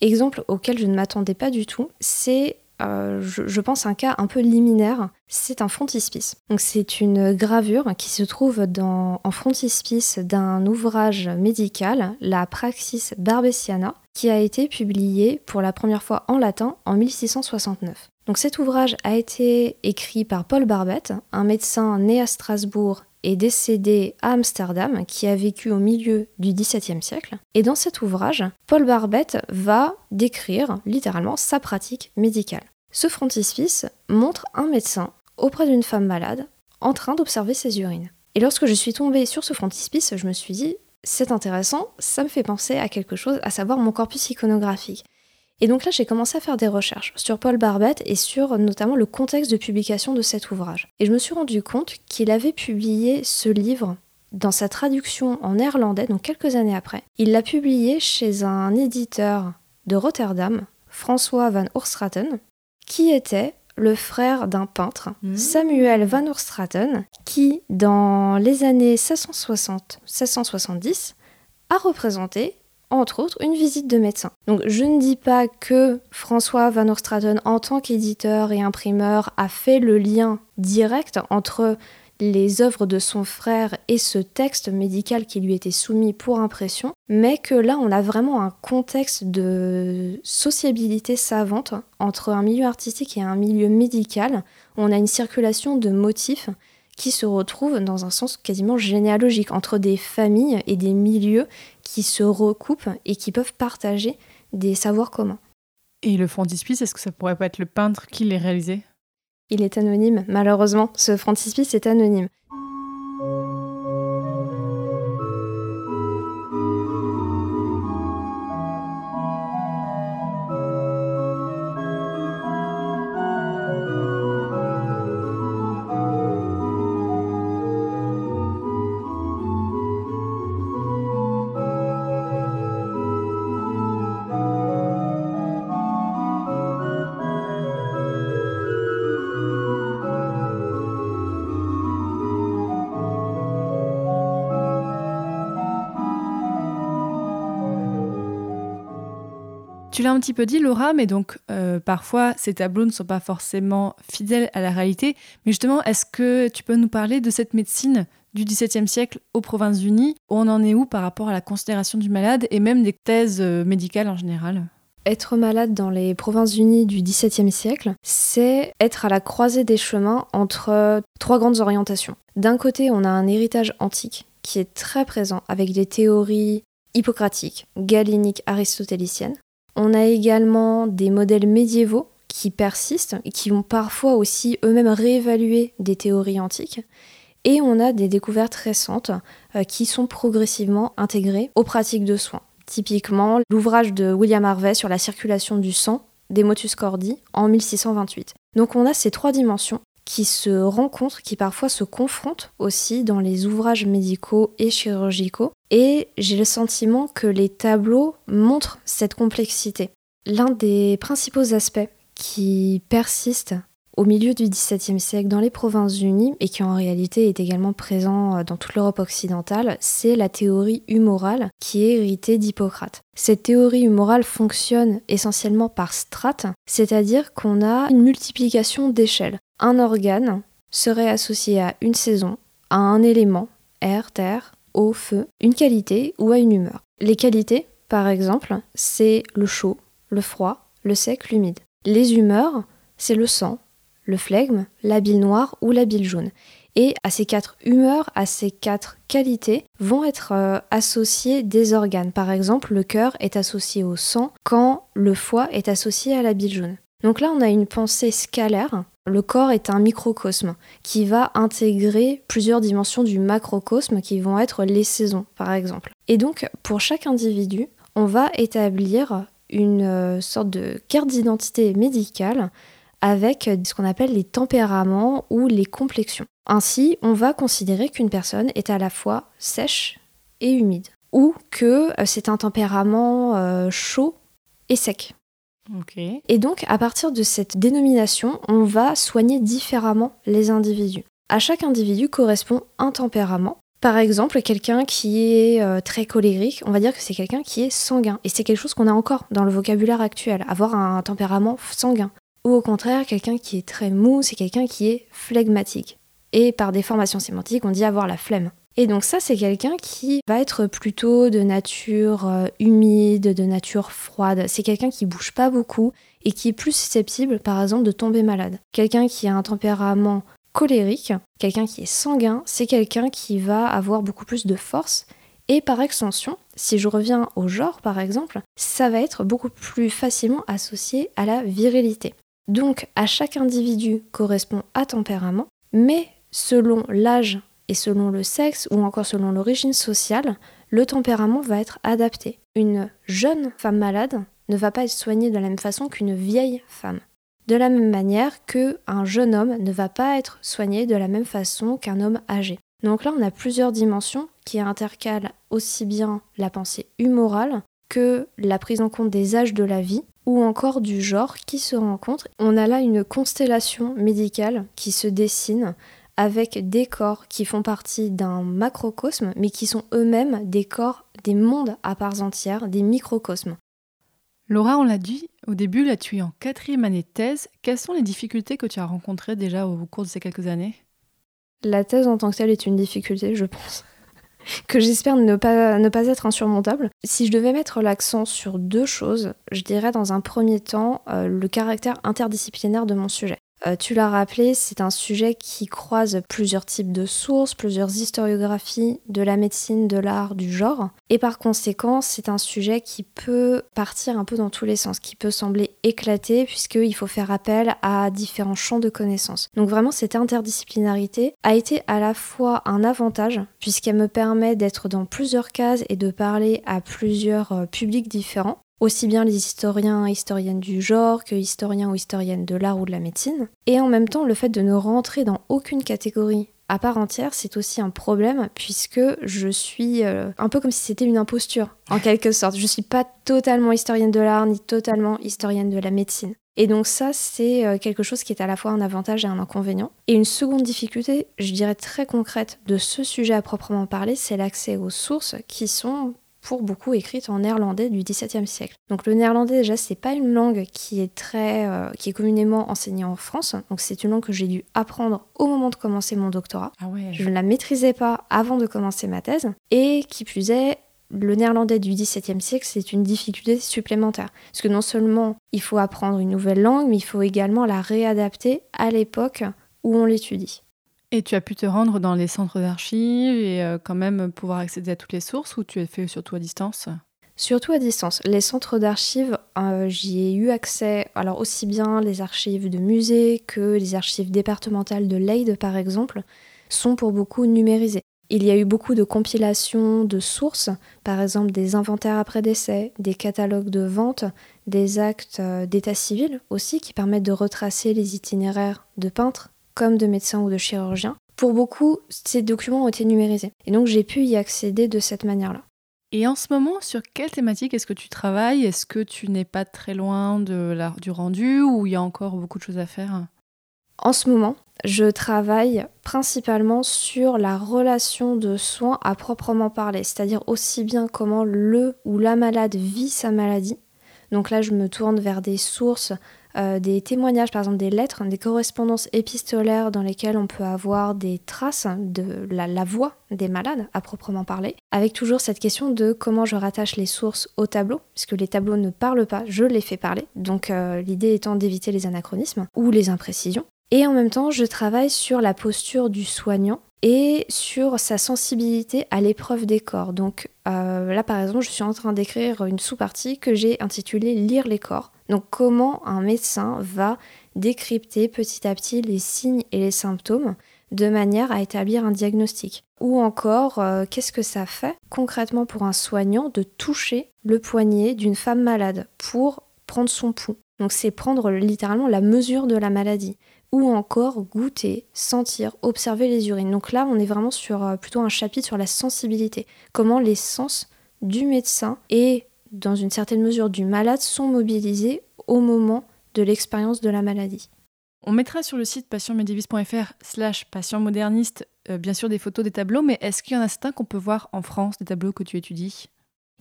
Exemple auquel je ne m'attendais pas du tout, c'est, euh, je, pense, un cas un peu liminaire. C'est un frontispice. Donc c'est une gravure qui se trouve en frontispice d'un ouvrage médical, la Praxis Barbesiana, qui a été publié pour la première fois en latin en 1669. Donc cet ouvrage a été écrit par Paul Barbette, un médecin né à Strasbourg et décédé à Amsterdam, qui a vécu au milieu du XVIIe siècle. Et dans cet ouvrage, Paul Barbette va décrire littéralement sa pratique médicale. Ce frontispice montre un médecin auprès d'une femme malade en train d'observer ses urines. Et lorsque je suis tombée sur ce frontispice, je me suis dit, c'est intéressant, ça me fait penser à quelque chose, à savoir mon corpus iconographique. Et donc là, j'ai commencé à faire des recherches sur Paul Barbette et sur notamment le contexte de publication de cet ouvrage. Et je me suis rendu compte qu'il avait publié ce livre dans sa traduction en néerlandais, donc quelques années après. Il l'a publié chez un éditeur de Rotterdam, François van Oorstraten, qui était le frère d'un peintre, mmh. Samuel van Oorstraten, qui, dans les années 1660-1670, a représenté entre autres, une visite de médecin. Donc je ne dis pas que François Van Oorstraten, en tant qu'éditeur et imprimeur, a fait le lien direct entre les œuvres de son frère et ce texte médical qui lui était soumis pour impression, mais que là on a vraiment un contexte de sociabilité savante entre un milieu artistique et un milieu médical. On a une circulation de motifs qui se retrouvent dans un sens quasiment généalogique entre des familles et des milieux qui se recoupent et qui peuvent partager des savoirs communs. Et le frontispice, est-ce que ça pourrait pas être le peintre qui les réalisé? Il est anonyme, malheureusement. Ce frontispice est anonyme. Tu l'as un petit peu dit, Laura, mais donc euh, parfois ces tableaux ne sont pas forcément fidèles à la réalité. Mais justement, est-ce que tu peux nous parler de cette médecine du XVIIe siècle aux Provinces-Unies On en est où par rapport à la considération du malade et même des thèses euh, médicales en général? Être malade dans les Provinces-Unies du XVIIe siècle, c'est être à la croisée des chemins entre trois grandes orientations. D'un côté, on a un héritage antique qui est très présent avec des théories hippocratiques, galéniques, aristotéliciennes. On a également des modèles médiévaux qui persistent et qui vont parfois aussi eux-mêmes réévaluer des théories antiques. Et on a des découvertes récentes euh, qui sont progressivement intégrées aux pratiques de soins. Typiquement, l'ouvrage de William Harvey sur la circulation du sang, des motus cordi, en 1628. Donc on a ces trois dimensions qui se rencontrent, qui parfois se confrontent aussi dans les ouvrages médicaux et chirurgicaux. Et j'ai le sentiment que les tableaux montrent cette complexité. L'un des principaux aspects qui persistent au milieu du XVIIe siècle dans les Provinces-Unies et qui en réalité est également présent euh, dans toute l'Europe occidentale, c'est la théorie humorale qui est héritée d'Hippocrate. Cette théorie humorale fonctionne essentiellement par strates, c'est-à-dire qu'on a une multiplication d'échelles. Un organe serait associé à une saison, à un élément, air, terre, eau, feu, une qualité ou à une humeur. Les qualités, par exemple, c'est le chaud, le froid, le sec, l'humide. Les humeurs, c'est le sang, le flegme, la bile noire ou la bile jaune. Et à ces quatre humeurs, à ces quatre qualités, vont être euh, associés des organes. Par exemple, le cœur est associé au sang quand le foie est associé à la bile jaune. Donc là, on a une pensée scalaire. Le corps est un microcosme qui va intégrer plusieurs dimensions du macrocosme qui vont être les saisons, par exemple. Et donc, pour chaque individu, on va établir une euh, sorte de carte d'identité médicale avec ce qu'on appelle les tempéraments ou les complexions. Ainsi, on va considérer qu'une personne est à la fois sèche et humide, ou que euh, c'est un tempérament euh, chaud et sec. Et donc, à partir de cette dénomination, on va soigner différemment les individus. À chaque individu correspond un tempérament. Par exemple, quelqu'un qui est euh, très colérique, on va dire que c'est quelqu'un qui est sanguin. Et c'est quelque chose qu'on a encore dans le vocabulaire actuel, avoir un tempérament sanguin. Ou au contraire, quelqu'un qui est très mou, c'est quelqu'un qui est flegmatique. Et par des formations sémantiques, on dit avoir la flemme. Et donc ça, c'est quelqu'un qui va être plutôt de nature euh, humide, de nature froide. C'est quelqu'un qui bouge pas beaucoup et qui est plus susceptible, par exemple, de tomber malade. Quelqu'un qui a un tempérament colérique, quelqu'un qui est sanguin, c'est quelqu'un qui va avoir beaucoup plus de force. Et par extension, si je reviens au genre par exemple, ça va être beaucoup plus facilement associé à la virilité. Donc à chaque individu correspond un tempérament, mais selon l'âge et selon le sexe ou encore selon l'origine sociale, le tempérament va être adapté. Une jeune femme malade ne va pas être soignée de la même façon qu'une vieille femme. De la même manière qu'un jeune homme ne va pas être soigné de la même façon qu'un homme âgé. Donc là, on a plusieurs dimensions qui intercalent aussi bien la pensée humorale que la prise en compte des âges de la vie ou encore du genre qui se rencontrent. On a là une constellation médicale qui se dessine avec des corps qui font partie d'un macrocosme, mais qui sont eux-mêmes des corps, des mondes à parts entières, des microcosmes. Laura, on l'a dit au début, là tu es en quatrième année de thèse. Quelles sont les difficultés que tu as rencontrées déjà au cours de ces quelques années? La thèse en tant que telle est une difficulté, je pense que j'espère ne pas, ne pas être insurmontable. Si je devais mettre l'accent sur deux choses, je dirais dans un premier temps euh, le caractère interdisciplinaire de mon sujet. Euh, tu l'as rappelé, c'est un sujet qui croise plusieurs types de sources, plusieurs historiographies de la médecine, de l'art, du genre. Et par conséquent, c'est un sujet qui peut partir un peu dans tous les sens, qui peut sembler éclaté puisqu'il faut faire appel à différents champs de connaissances. Donc vraiment, cette interdisciplinarité a été à la fois un avantage puisqu'elle me permet d'être dans plusieurs cases et de parler à plusieurs euh, publics différents aussi bien les historiens et historiennes du genre que historiens ou historiennes de l'art ou de la médecine. Et en même temps, le fait de ne rentrer dans aucune catégorie à part entière, c'est aussi un problème puisque je suis euh, un peu comme si c'était une imposture, en quelque sorte. Je ne suis pas totalement historienne de l'art ni totalement historienne de la médecine. Et donc ça, c'est euh, quelque chose qui est à la fois un avantage et un inconvénient. Et une seconde difficulté, je dirais très concrète, de ce sujet à proprement parler, c'est l'accès aux sources qui sont pour beaucoup écrites en néerlandais du XVIIe siècle. Donc le néerlandais déjà c'est pas une langue qui est très euh, qui est communément enseignée en France. Donc c'est une langue que j'ai dû apprendre au moment de commencer mon doctorat. Ah ouais. Je ne la maîtrisais pas avant de commencer ma thèse et qui plus est le néerlandais du XVIIe siècle, c'est une difficulté supplémentaire. Parce que non seulement il faut apprendre une nouvelle langue, mais il faut également la réadapter à l'époque où on l'étudie. Et tu as pu te rendre dans les centres d'archives et euh, quand même pouvoir accéder à toutes les sources ou tu as fait surtout à distance? Surtout à distance. Les centres d'archives, euh, j'y ai eu accès, alors aussi bien les archives de musées que les archives départementales de Leyde par exemple, sont pour beaucoup numérisées. Il y a eu beaucoup de compilations de sources, par exemple des inventaires après décès, des catalogues de vente, des actes euh, d'état civil aussi qui permettent de retracer les itinéraires de peintres, comme de médecins ou de chirurgiens. Pour beaucoup, ces documents ont été numérisés. Et donc j'ai pu y accéder de cette manière-là. Et en ce moment, sur quelle thématique est-ce que tu travailles? Est-ce que tu n'es pas très loin de du rendu ou il y a encore beaucoup de choses à faire? En ce moment, je travaille principalement sur la relation de soins à proprement parler, c'est-à-dire aussi bien comment le ou la malade vit sa maladie. Donc là, je me tourne vers des sources euh, des témoignages, par exemple des lettres, des correspondances épistolaires dans lesquelles on peut avoir des traces de la, voix des malades à proprement parler, avec toujours cette question de comment je rattache les sources au tableau, puisque les tableaux ne parlent pas, je les fais parler, donc euh, l'idée étant d'éviter les anachronismes ou les imprécisions. Et en même temps, je travaille sur la posture du soignant et sur sa sensibilité à l'épreuve des corps. Donc euh, là, par exemple, je suis en train d'écrire une sous-partie que j'ai intitulée Lire les corps donc comment un médecin va décrypter petit à petit les signes et les symptômes de manière à établir un diagnostic? Ou encore, euh, qu'est-ce que ça fait concrètement pour un soignant de toucher le poignet d'une femme malade pour prendre son pouls? Donc c'est prendre littéralement la mesure de la maladie. Ou encore goûter, sentir, observer les urines. Donc là, on est vraiment sur euh, plutôt un chapitre sur la sensibilité. Comment les sens du médecin et dans une certaine mesure du malade sont mobilisés au moment de l'expérience de la maladie. On mettra sur le site patientmedivis.fr slash patientmoderniste euh, bien sûr des photos des tableaux, mais est-ce qu'il y en a certains qu'on peut voir en France, des tableaux que tu étudies?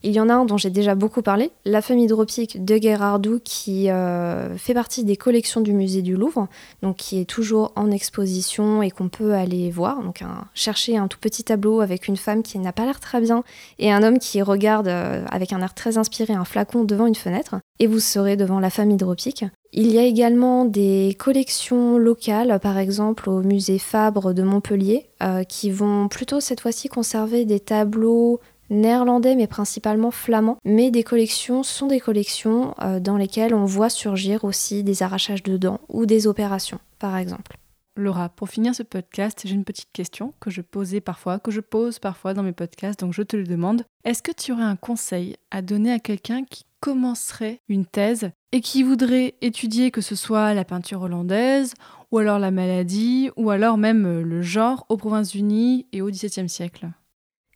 Il y en a un dont j'ai déjà beaucoup parlé, la famille hydropique de Guérardou, qui euh, fait partie des collections du musée du Louvre, donc qui est toujours en exposition et qu'on peut aller voir. Donc chercher un tout petit tableau avec une femme qui n'a pas l'air très bien et un homme qui regarde euh, avec un air très inspiré un flacon devant une fenêtre, et vous serez devant la famille hydropique. Il y a également des collections locales, par exemple au musée Fabre de Montpellier, euh, qui vont plutôt cette fois-ci conserver des tableaux néerlandais mais principalement flamands. Mais des collections sont des collections euh, dans lesquelles on voit surgir aussi des arrachages de dents ou des opérations, par exemple. Laura, pour finir ce podcast, j'ai une petite question que je posais parfois, que je pose parfois dans mes podcasts, donc je te le demande. Est-ce que tu aurais un conseil à donner à quelqu'un qui commencerait une thèse et qui voudrait étudier que ce soit la peinture hollandaise, ou alors la maladie, ou alors même le genre aux Provinces-Unies et au XVIIe siècle?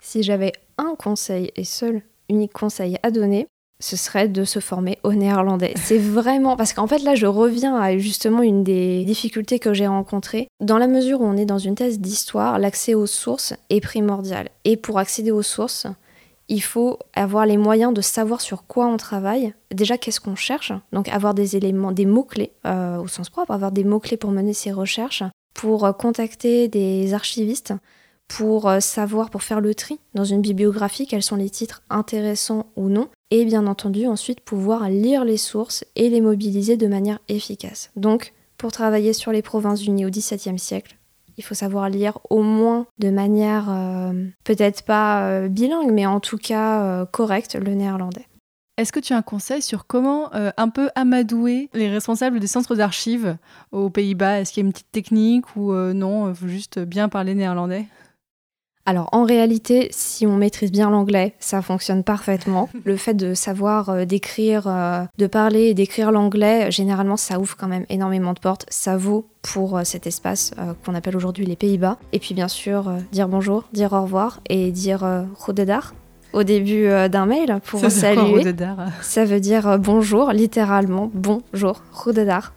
Si j'avais un conseil et seul unique conseil à donner, ce serait de se former au néerlandais. C'est vraiment parce qu'en fait là je reviens à justement une des difficultés que j'ai rencontrées. Dans la mesure où on est dans une thèse d'histoire, l'accès aux sources est primordial. Et pour accéder aux sources, il faut avoir les moyens de savoir sur quoi on travaille. Déjà, qu'est-ce qu'on cherche? Donc avoir des éléments, des mots-clés euh, au sens propre, avoir des mots-clés pour mener ses recherches, pour contacter des archivistes, pour euh, savoir, pour faire le tri dans une bibliographie, quels sont les titres intéressants ou non, et bien entendu ensuite pouvoir lire les sources et les mobiliser de manière efficace. Donc pour travailler sur les Provinces-Unies au XVIIe siècle. Il faut savoir lire au moins de manière euh, peut-être pas euh, bilingue, mais en tout cas euh, correcte le néerlandais. Est-ce que tu as un conseil sur comment un peu amadouer les responsables des centres d'archives aux Pays-Bas? Est-ce qu'il y a une petite technique ou non, il faut juste bien parler néerlandais? Alors en réalité, si on maîtrise bien l'anglais, ça fonctionne parfaitement. Le fait de savoir euh, d'écrire, euh, de parler et d'écrire l'anglais, généralement, ça ouvre quand même énormément de portes. Ça vaut pour euh, cet espace qu'on appelle aujourd'hui les Pays-Bas. Et puis bien sûr, dire bonjour, dire au revoir et dire Rodedar au début d'un mail pour ça saluer. ça veut dire bonjour, littéralement bonjour, Rodedar.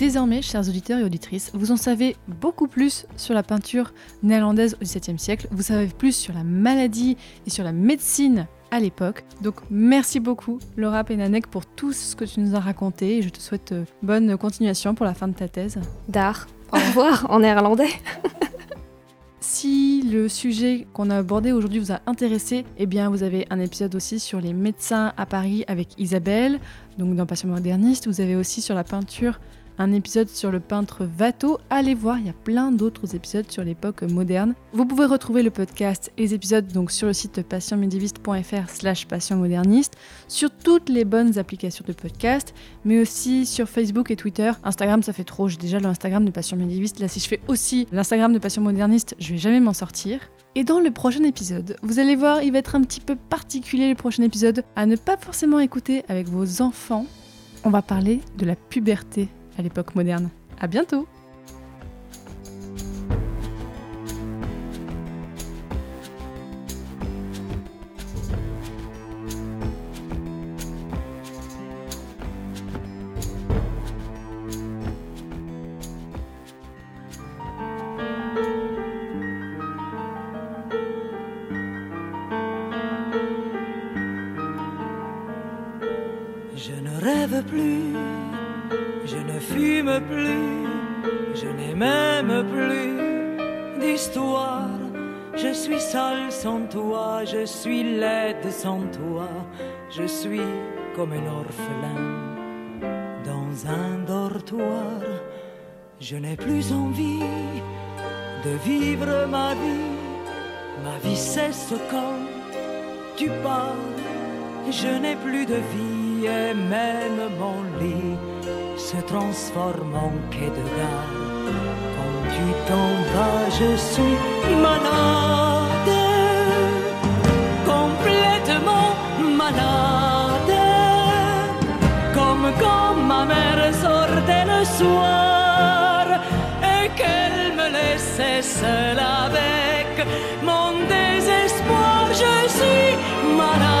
Désormais, chers auditeurs et auditrices, vous en savez beaucoup plus sur la peinture néerlandaise au XVIIe siècle, vous savez plus sur la maladie et sur la médecine à l'époque. Donc merci beaucoup Laura Penanek pour tout ce que tu nous as raconté et je te souhaite euh, bonne continuation pour la fin de ta thèse. Dar, au revoir en néerlandais. Si le sujet qu'on a abordé aujourd'hui vous a intéressé, eh bien vous avez un épisode aussi sur les médecins à Paris avec Isabelle, donc dans Passion moderniste. Vous avez aussi sur la peinture un épisode sur le peintre Watteau. Allez voir, il y a plein d'autres épisodes sur l'époque moderne. Vous pouvez retrouver le podcast et les épisodes donc sur le site passionmédiéviste.fr slash passionmoderniste, sur toutes les bonnes applications de podcast, mais aussi sur Facebook et Twitter. Instagram, ça fait trop, j'ai déjà l'Instagram de Passion Médiéviste. Là, si je fais aussi l'Instagram de Passion Moderniste, je vais jamais m'en sortir. Et dans le prochain épisode, vous allez voir, il va être un petit peu particulier le prochain épisode, à ne pas forcément écouter avec vos enfants. On va parler de la puberté à l'époque moderne. À bientôt sans toi, je suis comme un orphelin dans un dortoir. Je n'ai plus envie de vivre ma vie, ma vie cesse quand tu pars. Je n'ai plus de vie et même mon lit se transforme en quai de gare. Quand tu t'en vas, je suis malade, malade, comme quand ma mère sortait le soir et qu'elle me laissait seule avec mon désespoir. Je suis malade.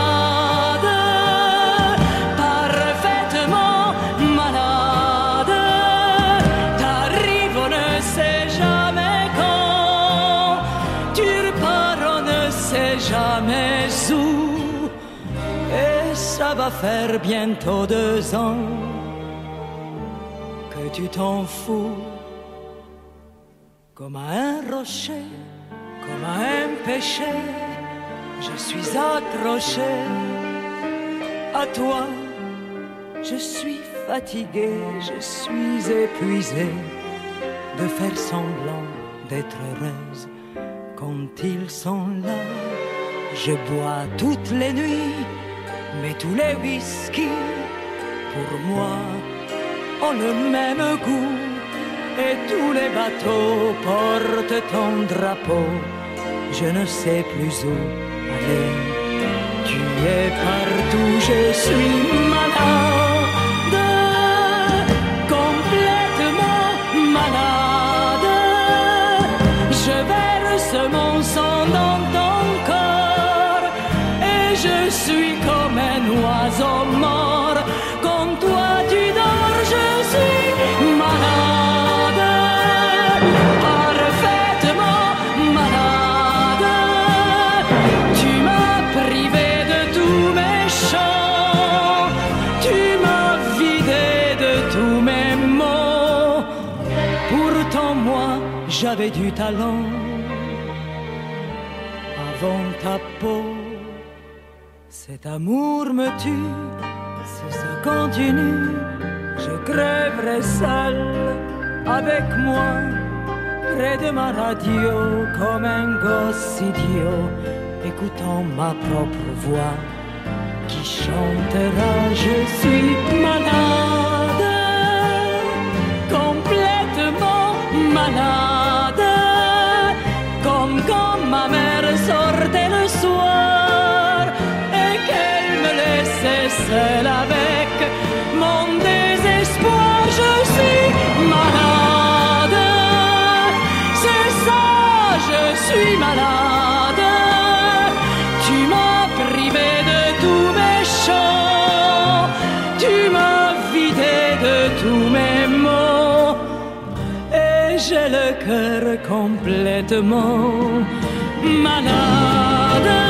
Va faire bientôt deux ans que tu t'en fous comme à un rocher, comme à un péché. Je suis accroché à toi. Je suis fatigué, je suis épuisé de faire semblant d'être heureuse quand ils sont là. Je bois toutes les nuits mais tous les whisky, pour moi, ont le même goût. Et tous les bateaux portent ton drapeau. Je ne sais plus où aller. Tu es partout, je suis malade, j'avais du talent avant ta peau. Cet amour me tue, si ça continue, je crèverai seul avec moi, près de ma radio, comme un gosse idiot, écoutant ma propre voix qui chantera. Je suis malade, complètement malade, complètement malade.